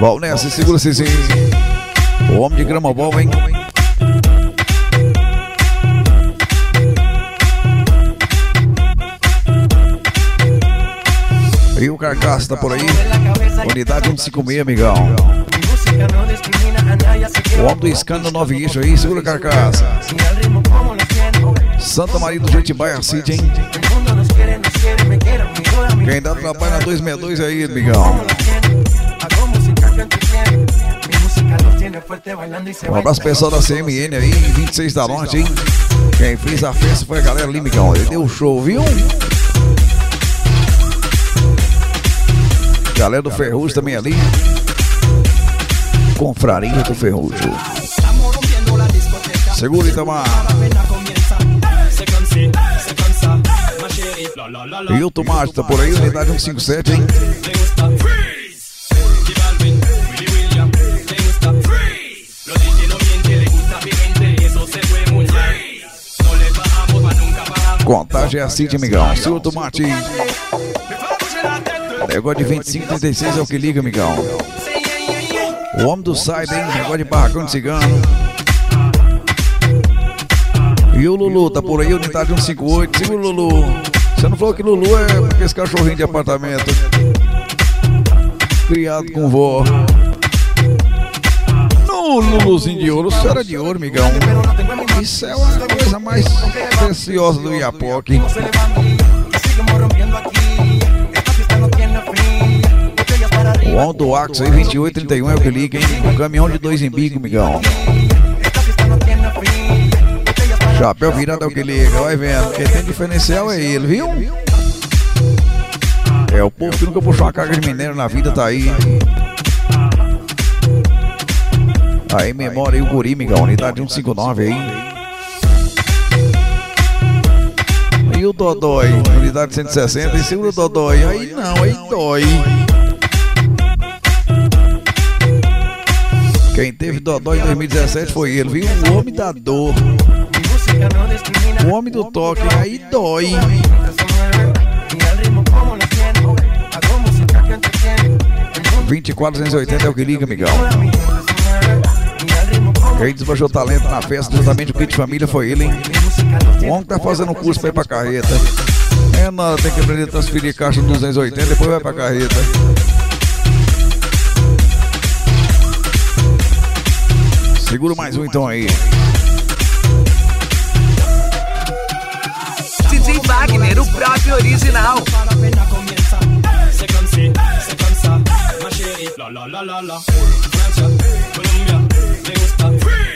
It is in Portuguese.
Vamos nessa, segura sim. O homem de grama bom, hein? E o carcaço tá por aí. Unidade 156, amigão. O homem do escândalo 9 guicho aí, segura carcaça. Santa Maria do Jetibaiá City, hein? Quem dá trabalho na 262 aí, amigão. Um abraço pessoal da CMN aí, 26 da Norte, hein? Quem fez a festa foi a galera ali, amigão. Ele deu show, viu? Galera do Ferrugem também ali. Confraria do Ferrugem. Segura Itamar. E o Tomate tá por aí, unidade 157, hein? Contagem é assim, amigão. Seu Tomate. Negócio de 25, 36 é o que liga, amigão. O homem do side, hein? Negócio de barracão de cigano. E o Lulu tá por aí, unidade 158. Siga o Lulu. Você não falou que Lulu é porque esse cachorrinho de apartamento. Criado com vó. No Luluzinho de ouro, isso era de ouro, migão. Isso é preciosa do Iapoque. O on do Axo aí, 2831 é o que liga, hein? O caminhão de dois embigos, migão. Chapéu virado é o que liga, vai vendo. Quem tem diferencial é ele, viu? É, o povo que nunca puxou uma carga de minério na vida tá aí. Aí, memória e o guri, migão. Unidade 159 aí. O Dodói, unidade 160, e segura o Dodói. Aí não, aí dói. Quem teve Dodói em 2017 foi ele, viu? O homem da dor. O homem do toque, aí dói. Vinte e quatro é o que liga, amigão. Quem desmanchou talento na festa, justamente o kit família foi ele, hein? O homem tá fazendo curso pra ir pra carreta. É nada, tem que aprender a transferir caixa no 280, depois vai pra carreta. Segura mais um então aí. DJ Wagner, o próprio original. C'est comme si, c'est comme ça, ma chérie, la la la la la. me. Free.